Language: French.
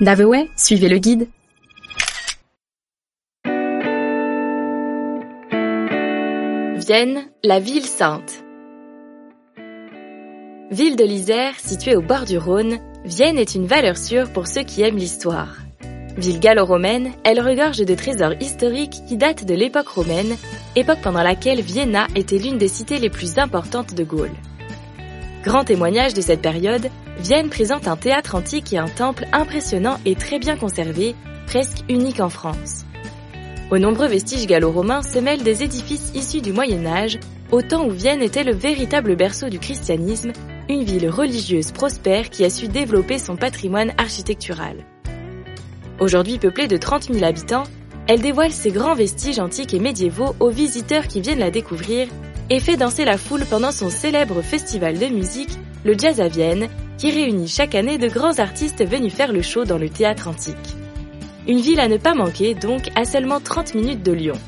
Daveway, suivez le guide. Vienne, la ville sainte. Ville de l'Isère, située au bord du Rhône, Vienne est une valeur sûre pour ceux qui aiment l'histoire. Ville gallo-romaine, elle regorge de trésors historiques qui datent de l'époque romaine, époque pendant laquelle Vienna était l'une des cités les plus importantes de Gaule. Grand témoignage de cette période, Vienne présente un théâtre antique et un temple impressionnant et très bien conservé, presque unique en France. Aux nombreux vestiges gallo-romains se mêlent des édifices issus du Moyen Âge, au temps où Vienne était le véritable berceau du christianisme, une ville religieuse prospère qui a su développer son patrimoine architectural. Aujourd'hui peuplée de 30 000 habitants, elle dévoile ses grands vestiges antiques et médiévaux aux visiteurs qui viennent la découvrir et fait danser la foule pendant son célèbre festival de musique, le Jazz à Vienne, qui réunit chaque année de grands artistes venus faire le show dans le théâtre antique. Une ville à ne pas manquer donc à seulement 30 minutes de Lyon.